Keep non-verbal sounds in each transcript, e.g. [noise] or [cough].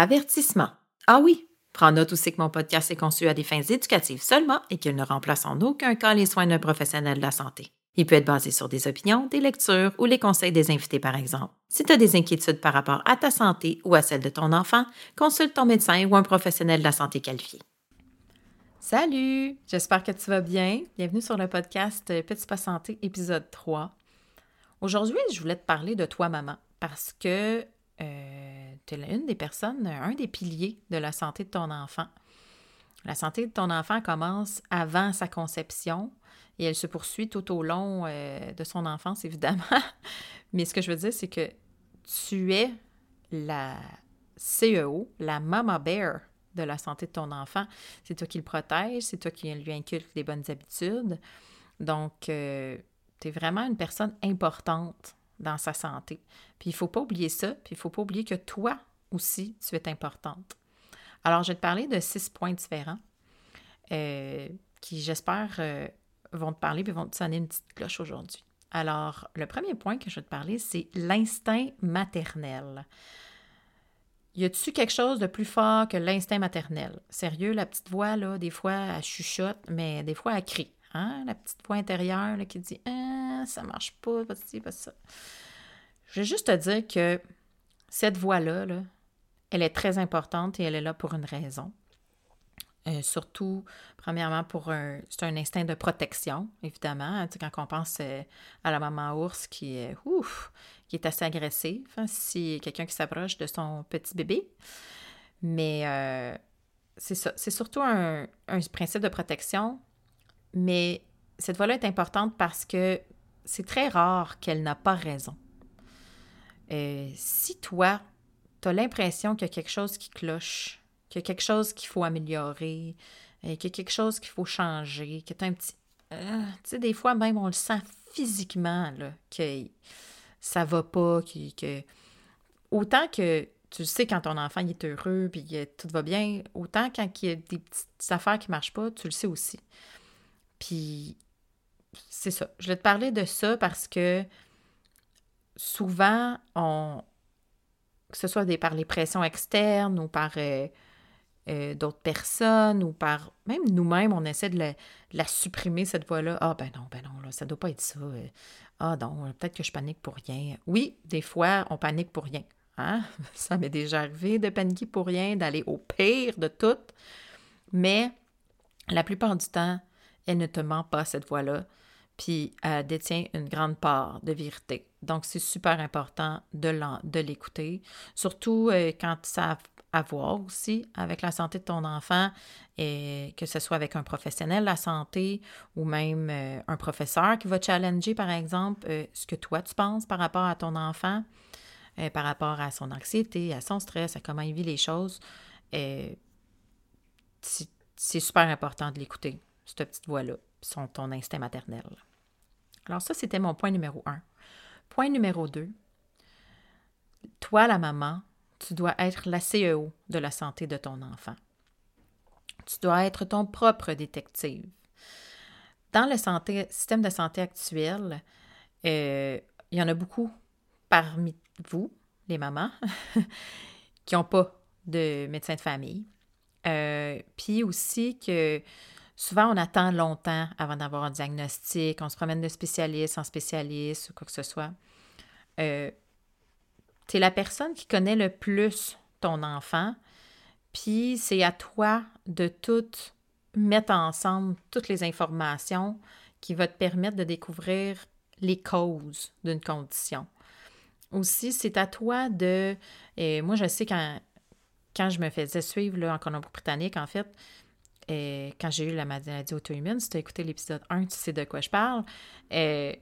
Avertissement. Ah oui, Prends note aussi que mon podcast est conçu à des fins éducatives seulement et qu'il ne remplace en aucun cas les soins d'un professionnel de la santé. Il peut être basé sur des opinions, des lectures ou les conseils des invités, par exemple. Si tu as des inquiétudes par rapport à ta santé ou à celle de ton enfant, consulte ton médecin ou un professionnel de la santé qualifié. Salut! J'espère que tu vas bien. Bienvenue sur le podcast Petit Pas Santé, épisode 3. Aujourd'hui, je voulais te parler de toi, maman, parce que euh, tu es une des personnes, un des piliers de la santé de ton enfant. La santé de ton enfant commence avant sa conception et elle se poursuit tout au long euh, de son enfance, [laughs] évidemment. Mais ce que je veux dire, c'est que tu es la CEO, la mama bear de la santé de ton enfant. C'est toi qui le protège, c'est toi qui lui inculque des bonnes habitudes. Donc, euh, tu es vraiment une personne importante dans sa santé. Puis il ne faut pas oublier ça, puis il ne faut pas oublier que toi aussi, tu es importante. Alors, je vais te parler de six points différents euh, qui, j'espère, euh, vont te parler puis vont te sonner une petite cloche aujourd'hui. Alors, le premier point que je vais te parler, c'est l'instinct maternel. Y a-tu quelque chose de plus fort que l'instinct maternel? Sérieux, la petite voix, là, des fois, elle chuchote, mais des fois, elle crie. Hein? La petite voix intérieure qui dit Ça marche pas, pas ci, pas ça. Je vais juste te dire que cette voix-là, elle est très importante et elle est là pour une raison. Euh, surtout, premièrement, pour un, c'est un instinct de protection, évidemment. Tu sais, quand on pense euh, à la maman ours qui est, ouf, qui est assez agressive, hein, si quelqu'un qui s'approche de son petit bébé. Mais euh, c'est ça. C'est surtout un, un, principe de protection mais cette voix-là est importante parce que c'est très rare qu'elle n'a pas raison. Euh, si toi, tu as l'impression qu'il y a quelque chose qui cloche, qu'il y a quelque chose qu'il faut améliorer, euh, qu'il y a quelque chose qu'il faut changer, que tu un petit... Euh, tu sais, des fois, même, on le sent physiquement, là, que ça va pas, que... Autant que tu sais quand ton enfant est heureux, puis que tout va bien, autant quand il y a des petites affaires qui marchent pas, tu le sais aussi. Puis c'est ça. Je vais te parler de ça parce que souvent, on, que ce soit des, par les pressions externes ou par euh, euh, d'autres personnes ou par même nous-mêmes, on essaie de la, supprimer, cette voix-là. Ah ben non, ben non, là, ça doit pas être ça. Ah non, peut-être que je panique pour rien. Oui, des fois, on panique pour rien. Hein? [laughs] Ça m'est déjà arrivé de paniquer pour rien, d'aller au pire de tout. Mais la plupart du temps, elle ne te ment pas, cette voix-là, puis elle détient une grande part de vérité. Donc, c'est super important de l'écouter, surtout euh, quand ça a à voir aussi avec la santé de ton enfant, que ce soit avec un professionnel de la santé ou même euh, un professeur qui va challenger, par exemple, euh, ce que toi tu penses par rapport à ton enfant, par rapport à son anxiété, à son stress, à comment il vit les choses. c'est super important de l'écouter cette petite voix-là, son, ton instinct maternel. Alors ça, c'était mon point numéro un. Point numéro deux, toi, la maman, tu dois être la CEO de la santé de ton enfant. Tu dois être ton propre détective. Dans le système de santé actuel, euh, il y en a beaucoup parmi vous, les mamans, [laughs] qui n'ont pas de médecin de famille. Euh, puis aussi que souvent on attend longtemps avant d'avoir un diagnostic, on se promène de spécialiste en spécialiste ou quoi que ce soit. Euh, tu es la personne qui connaît le plus ton enfant, puis c'est à toi de tout mettre ensemble toutes les informations qui vont te permettre de découvrir les causes d'une condition. Aussi, c'est à toi de... Et moi, je sais quand, quand je me faisais suivre là, en Colombie-Britannique, en fait, et quand j'ai eu la maladie auto-immune, si tu as écouté l'épisode 1, tu sais de quoi je parle. Et,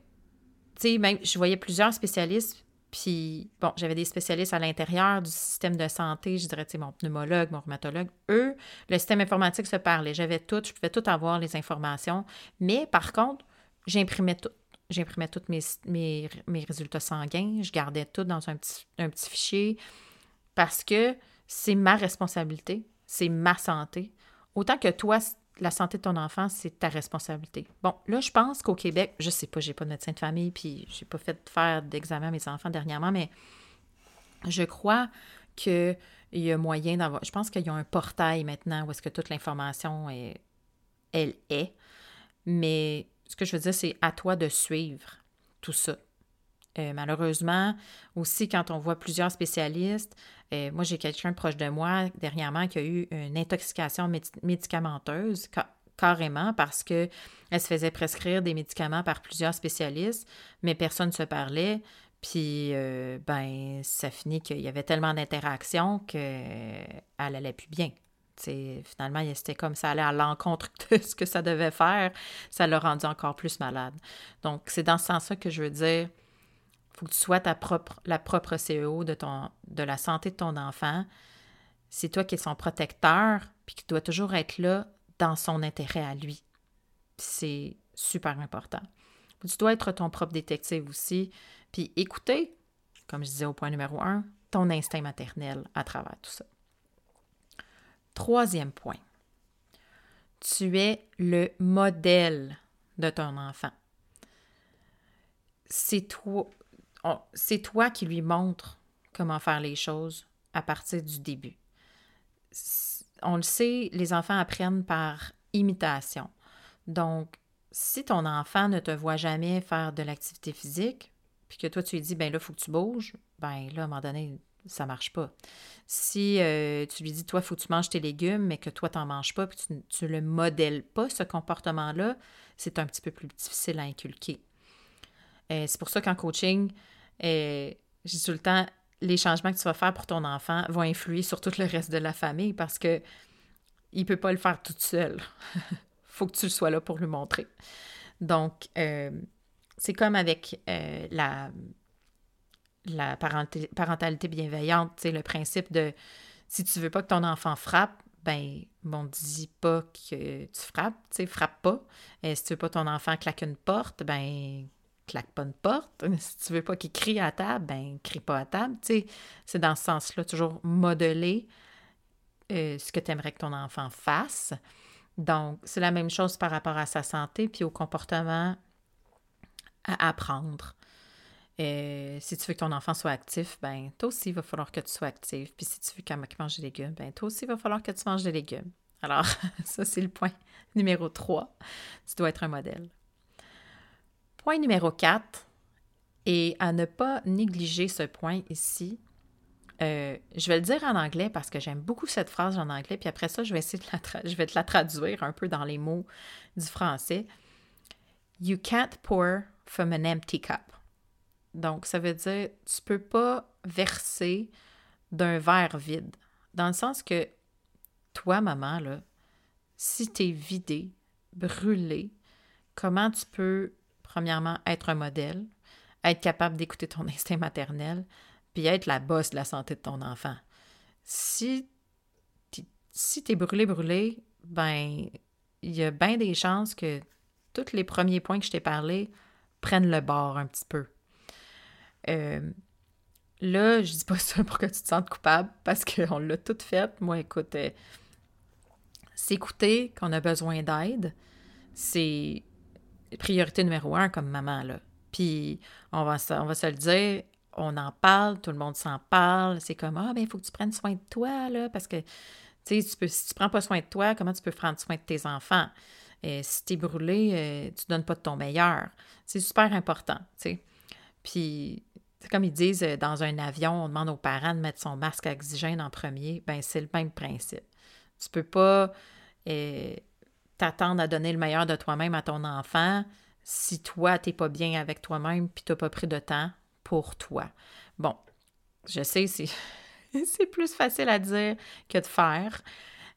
tu sais, même, je voyais plusieurs spécialistes puis, bon, j'avais des spécialistes à l'intérieur du système de santé, je dirais, tu sais, mon pneumologue, mon rhumatologue. Eux, le système informatique se parlait. J'avais tout, je pouvais tout avoir, les informations. Mais par contre, j'imprimais tout. J'imprimais tous mes, mes, mes, résultats sanguins. Je gardais tout dans un petit, un petit fichier parce que c'est ma responsabilité, c'est ma santé. Autant que toi, la santé de ton enfant, c'est ta responsabilité. Bon, là, je pense qu'au Québec, je sais pas, j'ai pas de médecin de famille, puis j'ai pas fait faire d'examen à mes enfants dernièrement, mais je crois qu'il y a moyen d'avoir. Je pense qu'il y a un portail maintenant où est-ce que toute l'information est, elle est. Mais ce que je veux dire, c'est à toi de suivre tout ça. Euh, malheureusement, aussi, quand on voit plusieurs spécialistes, euh, moi, j'ai quelqu'un proche de moi dernièrement qui a eu une intoxication médicamenteuse, carrément, parce qu'elle se faisait prescrire des médicaments par plusieurs spécialistes, mais personne ne se parlait. Puis, euh, ben, ça finit qu'il y avait tellement d'interactions qu'elle allait plus bien. finalement, c'était comme ça allait à l'encontre [laughs] de ce que ça devait faire. Ça l'a rendu encore plus malade. Donc, c'est dans ce sens-là que je veux dire, faut que tu sois la propre CEO de, ton, de la santé de ton enfant. C'est toi qui es son protecteur, puis qui doit toujours être là dans son intérêt à lui. C'est super important. Tu dois être ton propre détective aussi, puis écouter, comme je disais au point numéro un, ton instinct maternel à travers tout ça. Troisième point, tu es le modèle de ton enfant. C'est toi, c'est toi qui lui montres comment faire les choses à partir du début. On le sait, les enfants apprennent par imitation. Donc, si ton enfant ne te voit jamais faire de l'activité physique, puis que toi tu lui dis, ben là, il faut que tu bouges, ben là, à un moment donné, ça marche pas. Si euh, tu lui dis, toi, il faut que tu manges tes légumes, mais que toi, tu n'en manges pas, puis tu ne le modèles pas, ce comportement-là, c'est un petit peu plus difficile à inculquer. Euh, c'est pour ça qu'en coaching, euh, tout le temps, les changements que tu vas faire pour ton enfant vont influer sur tout le reste de la famille parce que il peut pas le faire tout seul. [laughs] faut que tu sois là pour lui montrer. Donc, euh, c'est comme avec euh, la, parentalité, bienveillante, c'est le principe de si tu veux pas que ton enfant frappe, ben, bon, dis pas que tu frappes, tu sais, frappe pas. Et si tu veux pas ton enfant claque une porte, ben, claque pas une porte. [laughs] Si tu veux pas qu'il crie à table, ben crie pas à table. Tu sais, c'est dans ce sens-là, toujours modeler euh, ce que tu aimerais que ton enfant fasse. Donc, c'est la même chose par rapport à sa santé puis au comportement à apprendre. Euh, si tu veux que ton enfant soit actif, ben toi aussi, il va falloir que tu sois actif. Puis si tu veux qu'il mange des légumes, ben toi aussi, il va falloir que tu manges des légumes. Alors, [laughs] ça, c'est le point numéro 3. Tu dois être un modèle. Point numéro 4, et à ne pas négliger ce point ici, euh, je vais le dire en anglais parce que j'aime beaucoup cette phrase en anglais, puis après ça, je vais essayer de la je vais te la traduire un peu dans les mots du français. You can't pour from an empty cup. Donc, ça veut dire tu peux pas verser d'un verre vide. Dans le sens que toi, maman, là, si tu es vidé, brûlé, comment tu peux premièrement, être un modèle, être capable d'écouter ton [laughs] instinct maternel, puis être la bosse de la santé de ton enfant. Si tu si brûlé, brûlé, ben, il y a bien des chances que tous les premiers points que je t'ai parlé prennent le bord un petit peu. Euh, là, je dis pas [laughs] ça pour que tu te sentes coupable parce qu'on l'a tout fait. Moi, écoute, euh, s'écouter qu'on a besoin d'aide, c'est priorité numéro un comme maman, là. Puis, on va, on va se le dire, on en parle, tout le monde s'en parle. C'est comme, ah, ben, il faut que tu prennes soin de toi, là, parce que, tu sais, si tu prends pas soin de toi, comment tu peux prendre soin de tes enfants? Et si tu es brûlé, euh, tu ne donnes pas de ton meilleur. C'est super important, tu sais. Puis, comme ils disent, euh, dans un avion, on demande aux parents de mettre son masque à oxygène en premier. Ben c'est le même principe. Tu peux pas euh, t'attendre à donner le meilleur de toi-même à ton enfant si toi, tu n'es pas bien avec toi-même puis tu n'as pas pris de temps pour toi. Bon, je sais, c'est [laughs] plus facile à dire que de faire.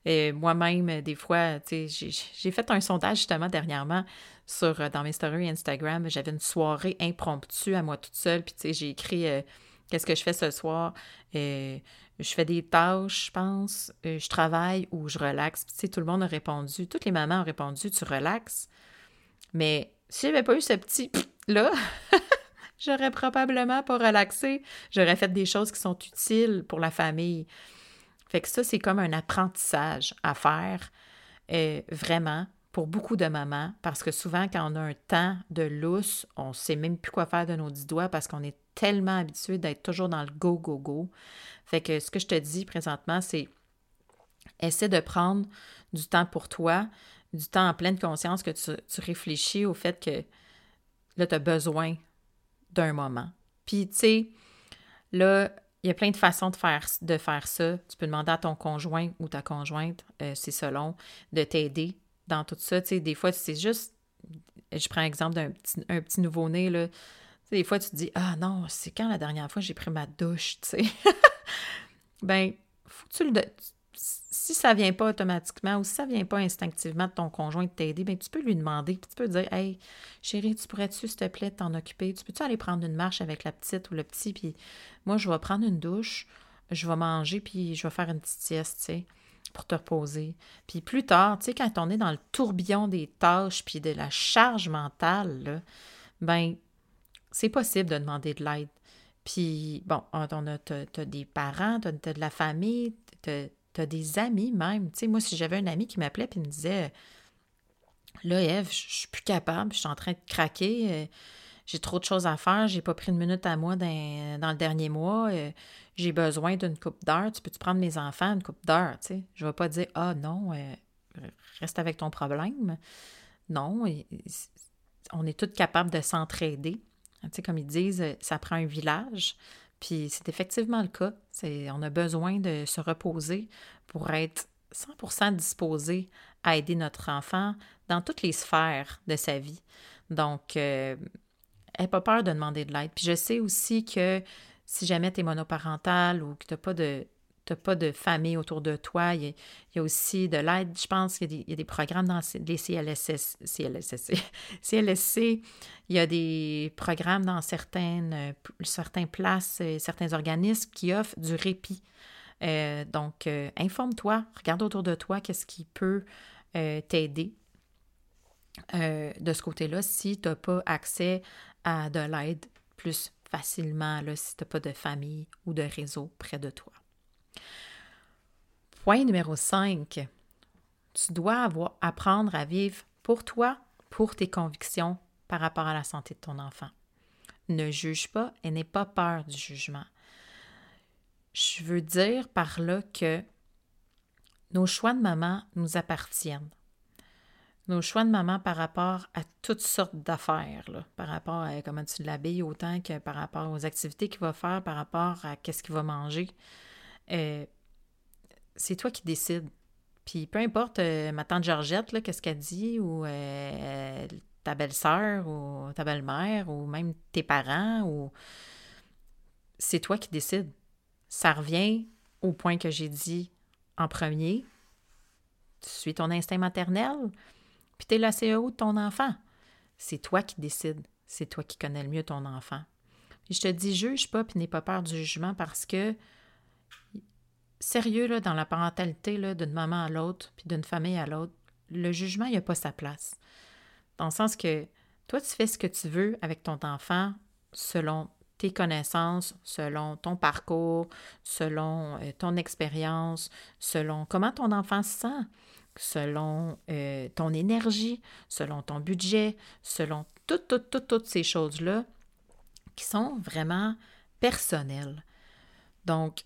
Moi-même, des fois, j'ai fait un sondage justement dernièrement sur, euh, dans mes stories Instagram. J'avais une soirée impromptue à moi toute seule. Puis, j'ai écrit euh, qu'est-ce que je fais ce soir. Je fais des tâches, je pense. je travaille ou je relaxe. Puis, tout le monde a répondu. Toutes les mamans ont répondu tu relaxes. Mais si j'avais pas eu ce petit [laughs] là, [laughs] j'aurais probablement pas relaxé. J'aurais fait des choses qui sont utiles pour la famille. Fait que ça, c'est comme un apprentissage à faire, euh, vraiment, pour beaucoup de mamans, parce que souvent, quand on a un temps de lousse, on ne sait même plus quoi faire de nos dix doigts parce qu'on est tellement habitué d'être toujours dans le go, go, go. Fait que ce que je te dis présentement, c'est essaie de prendre du temps pour toi, du temps en pleine conscience que tu, tu réfléchis au fait que là, tu as besoin d'un moment. Puis, tu sais, là, il y a plein de façons de faire, de faire ça. Tu peux demander à ton conjoint ou ta conjointe, euh, c'est selon, de t'aider dans tout ça. Tu sais, des fois, c'est juste. Je prends l'exemple d'un petit, un petit nouveau-né, là. des fois, tu te dis Ah non, c'est quand la dernière fois j'ai pris ma douche, tu sais? [laughs] ben, faut que tu le si ça vient pas automatiquement ou si ça vient pas instinctivement de ton conjoint de t'aider, bien, tu peux lui demander, puis tu peux dire Hey, chérie, tu pourrais-tu, s'il te plaît, t'en occuper? Tu peux-tu aller prendre une marche avec la petite ou le petit, puis moi, je vais prendre une douche, je vais manger, puis je vais faire une petite sieste, tu sais, pour te reposer. Puis plus tard, tu sais, quand on est dans le tourbillon des tâches, puis de la charge mentale, ben, c'est possible de demander de l'aide. Puis, bon, on a, t'as, des parents, t'as, as de la famille, t'as tu as des amis même. Tu sais, moi, si j'avais un ami qui m'appelait et me disait Là, Eve, je suis plus capable, je suis en train de craquer, euh, j'ai trop de choses à faire, j'ai pas pris une minute à moi dans, le dernier mois, euh, j'ai besoin d'une coupe d'heure, tu peux-tu prendre mes enfants une coupe d'heure? Tu sais? Je vais pas dire Ah non, euh, reste avec ton problème. Non, on est tous capables de s'entraider. Tu sais, comme ils disent, ça prend un village. Puis c'est effectivement le cas. On a besoin de se reposer pour être 100% disposé à aider notre enfant dans toutes les sphères de sa vie. Donc, euh, n'aie pas peur de demander de l'aide. Puis je sais aussi que si jamais tu es monoparental ou que tu n'as pas de, pas de famille autour de toi, il y a, aussi de l'aide. Je pense qu'il y, a des programmes dans les CLSS, CLSC, [laughs] CLSC. Il y a des programmes dans certaines, euh, certaines places, euh, certains organismes qui offrent du répit. Euh, donc, informe-toi, regarde autour de toi qu'est-ce qui peut t'aider de ce côté-là si tu n'as pas accès à de l'aide plus facilement, là, si tu n'as pas de famille ou de réseau près de toi. Point numéro 5. Tu dois apprendre à vivre pour toi, pour tes convictions par rapport à la santé de ton enfant. Ne juge pas et n'aie pas peur du jugement. Je veux dire par là que nos choix de maman nous appartiennent. Nos choix de maman par rapport à toutes sortes d'affaires, par rapport à comment tu l'habilles autant que par rapport aux activités qu'il va faire, par rapport à qu'est-ce qu'il va manger. Euh, c'est toi qui décides. Puis peu importe euh, ma tante Georgette, qu'est-ce qu'elle dit, ou euh, ta belle-sœur, ou ta belle-mère, ou même tes parents, ou c'est toi qui décides. Ça revient au point que j'ai dit en premier. Tu suis ton instinct maternel, puis tu es la CEO de ton enfant. C'est toi qui décides. C'est toi qui connais le mieux ton enfant. Puis je te dis, juge pas, puis n'aie pas peur du jugement parce que sérieux dans la parentalité d'une maman à l'autre, puis d'une famille à l'autre, le jugement, il a pas sa place. Dans le sens que Toi, tu fais ce que tu veux avec ton enfant selon tes connaissances, selon ton parcours, selon euh, ton expérience, selon comment ton enfant se sent, selon euh, ton énergie, selon ton budget, selon toutes, toutes, toutes, toutes ces choses-là qui sont vraiment personnelles. Donc,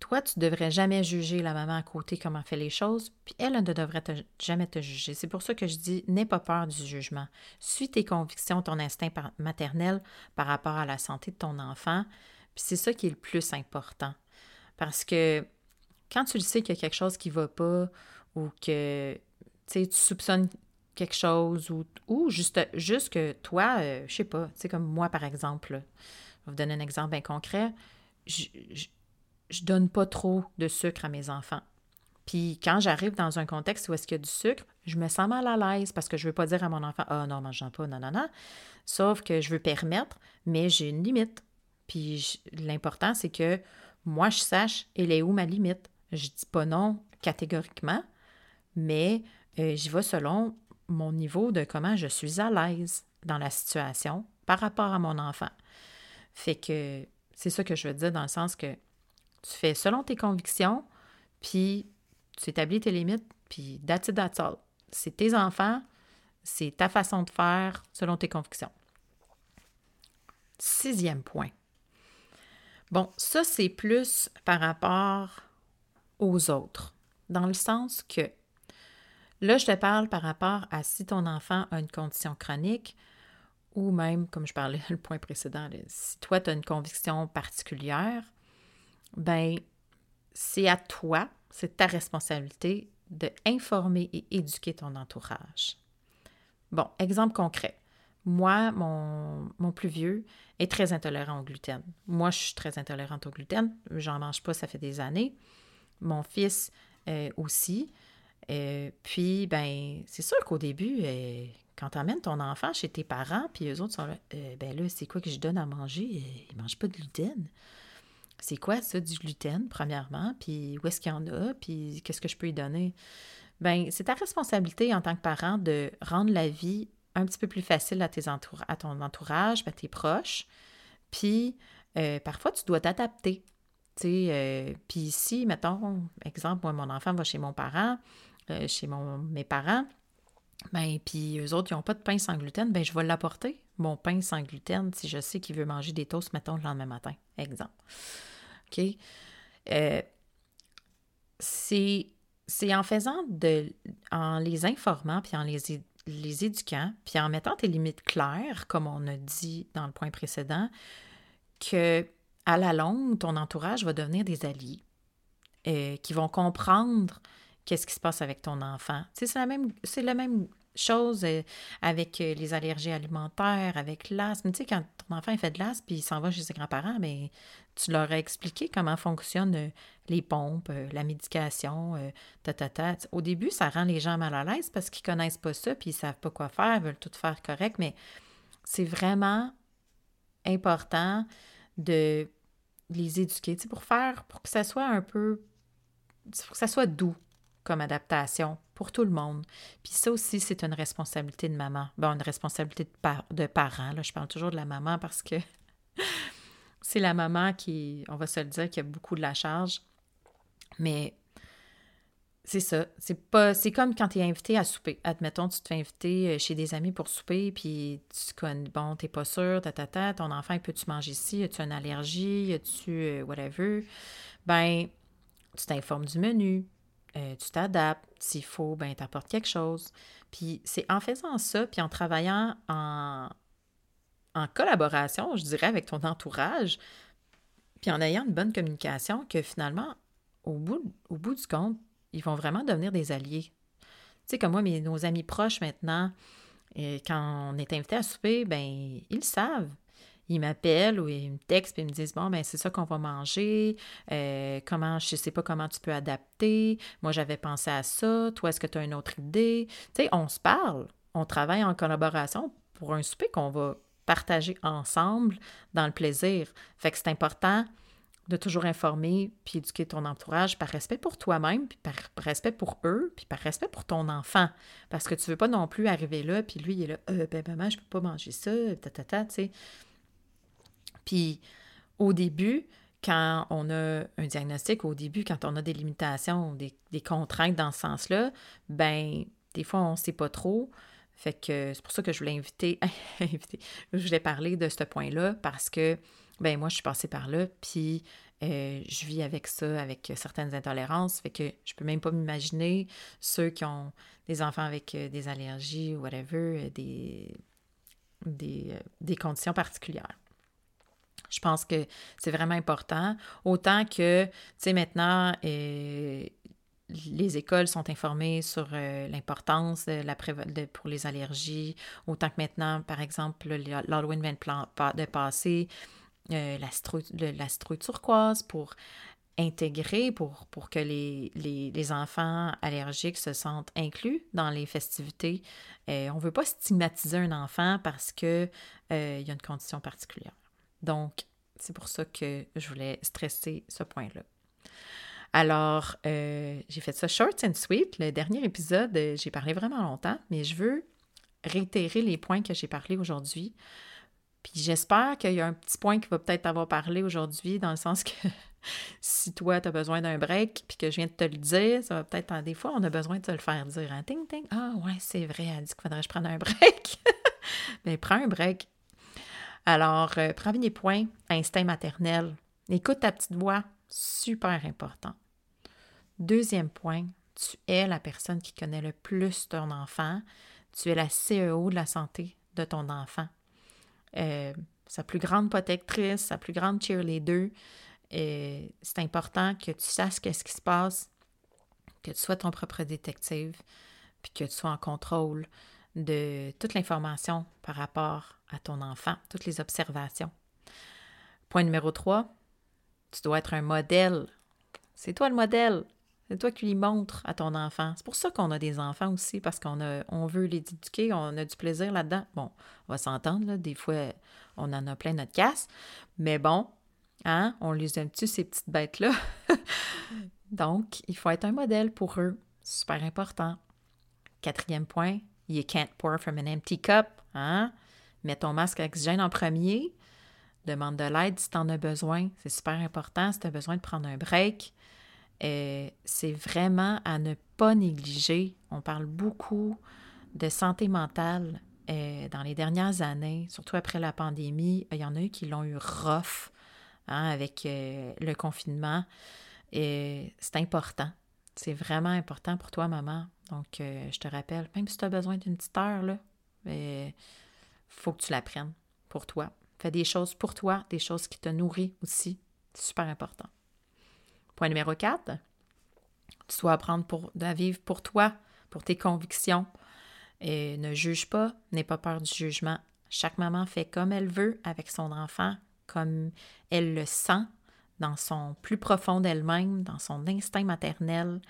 toi, tu ne devrais jamais juger la maman à côté comment fait les choses, puis elle, ne devrait jamais te juger. C'est pour ça que je dis, n'aie pas peur du jugement. Suis tes convictions, ton instinct maternel par rapport à la santé de ton enfant, puis c'est ça qui est le plus important. Parce que quand tu le sais qu'il y a quelque chose qui ne va pas, ou que tu soupçonnes quelque chose, ou, ou juste, juste que toi, je euh, je sais pas, tu sais, comme moi par exemple, je vais vous donner un exemple bien concret, je je donne pas trop de sucre à mes enfants. Puis quand j'arrive dans un contexte où est-ce qu'il y a du sucre, je me sens mal à l'aise parce que je veux pas dire à mon enfant Ah non, mange pas, non, non, non. Sauf que je veux permettre, mais j'ai une limite. Puis l'important, c'est que moi, je sache elle est où ma limite. Je dis pas non catégoriquement, mais euh, j'y vais selon mon niveau de comment je suis à l'aise dans la situation par rapport à mon enfant. Fait que c'est ça que je veux dire dans le sens que tu fais selon tes convictions, puis tu établis tes limites, puis that's it. C'est tes enfants, c'est ta façon de faire selon tes convictions. Sixième point. Bon, ça, c'est plus par rapport aux autres, dans le sens que là, je te parle par rapport à si ton enfant a une condition chronique ou même, comme je parlais [laughs] le point précédent, si toi, tu as une conviction particulière, ben c'est à toi, c'est ta responsabilité de informer et éduquer ton entourage. Bon, exemple concret. Moi, mon, mon, plus vieux est très intolérant au gluten. Moi, je suis très intolérante au gluten. J'en mange pas, ça fait des années. Mon fils euh, aussi. Euh, puis, ben, c'est sûr qu'au début, euh, quand tu amènes ton enfant chez tes parents, puis eux autres sont là, ben là, c'est quoi que je donne à manger? Ils ne mangent pas de gluten c'est quoi ça du gluten, premièrement, puis où est-ce qu'il y en a, puis qu'est-ce que je peux y donner? Bien, c'est ta responsabilité en tant que parent de rendre la vie un petit peu plus facile à, tes à ton entourage, à tes proches. Puis, euh, parfois, tu dois t'adapter. Euh, puis ici, mettons, exemple, moi, mon enfant va chez mon parent, euh, chez mon, mes parents, ben, puis eux autres, ils n'ont pas de pain sans gluten, ben, je vais l'apporter, mon pain sans gluten, si je sais qu'il veut manger des toasts, mettons, le lendemain matin, exemple. OK? Euh, c'est en faisant de. en les informant, puis en les, éduquant, puis en mettant tes limites claires, comme on a dit dans le point précédent, que à la longue, ton entourage va devenir des alliés euh, qui vont comprendre qu'est-ce qui se passe avec ton enfant. c'est la même, c'est la même chose euh, avec euh, les allergies alimentaires, avec l'asthme. Tu sais, quand ton enfant fait de l'asthme puis il s'en va chez ses grands-parents, mais tu leur as expliqué comment fonctionnent euh, les pompes, la médication, ta, ta, ta. Au début, ça rend les gens mal à l'aise parce qu'ils connaissent pas ça puis ils savent pas quoi faire, ils veulent tout faire correct, mais c'est vraiment important de les éduquer, tu sais, pour faire, pour que ça soit un peu, pour que ça soit doux comme adaptation pour tout le monde. Puis ça aussi, c'est une responsabilité de maman. Bon, une responsabilité de, par de parent. Là, je parle toujours de la maman parce que [laughs] c'est la maman qui, on va se le dire, qui a beaucoup de la charge. Mais c'est ça. C'est pas. C'est comme quand tu es invité à souper. Admettons, tu te fais inviter euh, chez des amis pour souper, puis tu connais, bon, t'es pas sûr, ta, ta, ta, ton enfant, peut-tu manger ici? As-tu une allergie? As-tu euh, whatever? Ben, tu t'informes du menu. Euh, tu t'adaptes. S'il faut, ben, t'apportes quelque chose. Puis c'est en faisant ça, puis en travaillant en, en collaboration, je dirais, avec ton entourage, puis en ayant une bonne communication, que finalement, au bout, au bout du compte, ils vont vraiment devenir des alliés. Tu sais, comme moi, mes, nos amis proches maintenant, quand on est invité à souper, ben ils savent ils m'appellent ou ils me textent et ils me disent Bon, ben c'est ça qu'on va manger. Euh, comment, je sais pas comment tu peux adapter. Moi, j'avais pensé à ça. Toi, est-ce que tu as une autre idée? Tu sais, on se parle. On travaille en collaboration pour un souper qu'on va partager ensemble dans le plaisir. Fait que c'est important de toujours informer puis éduquer ton entourage par respect pour toi-même, puis par respect pour eux, puis par respect pour ton enfant. Parce que tu veux pas non plus arriver là, puis lui, il est là, euh, ben maman, je peux pas manger ça, ta, ta, ta, tu sais. Puis au début, quand on a un diagnostic, au début, quand on a des limitations, des, des contraintes dans ce sens-là, ben des fois, on ne sait pas trop. Fait que c'est pour ça que je voulais inviter, [laughs] inviter je voulais parler de ce point-là parce que ben moi, je suis passée par là, puis euh, je vis avec ça, avec certaines intolérances. Fait que je peux même pas m'imaginer ceux qui ont des enfants avec euh, des allergies ou whatever, euh, des, des, conditions particulières. Je pense que c'est vraiment important. Autant que, tu sais, maintenant, les écoles sont informées sur l'importance de la pour les allergies. Autant que maintenant, par exemple, l'Halloween vient de, passer, euh, la, citrouille turquoise pour intégrer, pour, pour que les, les, enfants allergiques se sentent inclus dans les festivités. Euh, on ne veut pas stigmatiser un enfant parce qu'il euh, y a une condition particulière. Donc, c'est pour ça que je voulais stresser ce point-là. Alors, j'ai fait ça short and sweet. Le dernier épisode, j'ai parlé vraiment longtemps, mais je veux réitérer les points que j'ai parlé aujourd'hui puis j'espère qu'il y a un petit point qui va peut-être avoir parlé aujourd'hui, dans le sens que [laughs] si toi, tu as besoin d'un break, puis que je viens de te le dire, ça va peut-être, des fois, on a besoin de te le faire dire. Hein? Ting, ting. Ah, ouais, c'est vrai, elle dit qu'il faudrait que je prenne un break. Mais [laughs] prends un break. Alors, euh, premier point, instinct maternel. Écoute ta petite voix, super important. Deuxième point, tu es la personne qui connaît le plus ton enfant. Tu es la CEO de la santé de ton enfant. Euh, sa plus grande protectrice, sa plus grande cheerleader. Et euh, c'est important que tu saches qu'est-ce qui se passe, que tu sois ton propre détective, puis que tu sois en contrôle de toute l'information par rapport à ton enfant, toutes les observations. Point numéro 3, tu dois être un modèle. C'est toi le modèle. C'est toi qui lui montres à ton enfant. C'est pour ça qu'on a des enfants aussi, parce qu'on on veut les éduquer, on a du plaisir là-dedans. Bon, on va s'entendre, des fois, on en a plein notre casse, mais bon, hein, on les aime-tu, ces petites bêtes-là? [laughs] Donc, il faut être un modèle pour eux. Super important. Quatrième point, you can't pour from an empty cup. Hein? Mets ton masque à oxygène en premier. Demande de l'aide si tu en as besoin. C'est super important si tu as besoin de prendre un break. Euh, c'est vraiment à ne pas négliger. On parle beaucoup de santé mentale euh, dans les dernières années, surtout après la pandémie. Il y en a eu qui l'ont eu rough hein, avec euh, le confinement. C'est important. C'est vraiment important pour toi, maman. Donc, je te rappelle, même si tu as besoin d'une petite heure, il faut que tu la prennes pour toi. Fais des choses pour toi, des choses qui te nourrissent aussi. C'est super important. Point numéro 4, tu dois apprendre pour, à vivre pour toi, pour tes convictions. Et ne juge pas, n'aie pas peur du jugement. Chaque maman fait comme elle veut avec son enfant, comme elle le sent dans son plus profond d'elle-même, dans son instinct maternel.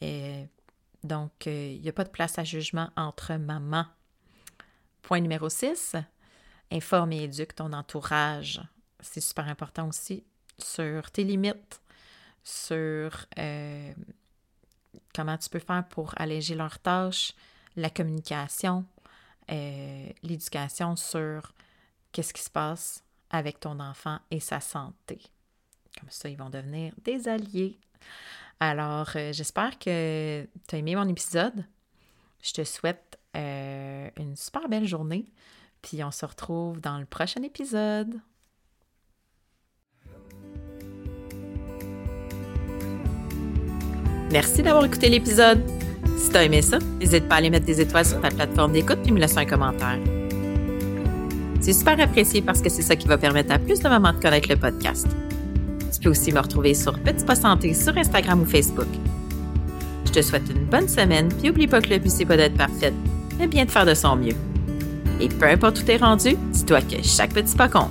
Et donc, euh, il n'y a pas de place à jugement entre mamans. Point numéro 6, informe et éduque ton entourage. C'est super important aussi sur tes limites, sur euh, comment tu peux faire pour alléger leurs tâches, la communication, euh, l'éducation sur qu'est-ce qui se passe avec ton enfant et sa santé. Comme ça, ils vont devenir des alliés. Alors, euh, j'espère que tu as aimé mon épisode. Je te souhaite une super belle journée. Puis on se retrouve dans le prochain épisode. Merci d'avoir écouté l'épisode. Si t'as aimé ça, n'hésite pas à aller mettre des étoiles sur ta plateforme d'écoute puis me laisser un commentaire. C'est super apprécié parce que c'est ça qui va permettre à plus de mamans de connaître le podcast. Tu peux aussi me retrouver sur Petit Pas Santé sur Instagram ou Facebook. Je te souhaite une bonne semaine, puis oublie pas que le but c'est pas d'être parfaite, mais bien de faire de son mieux. Et peu importe où t'es rendu, dis-toi que chaque petit pas compte.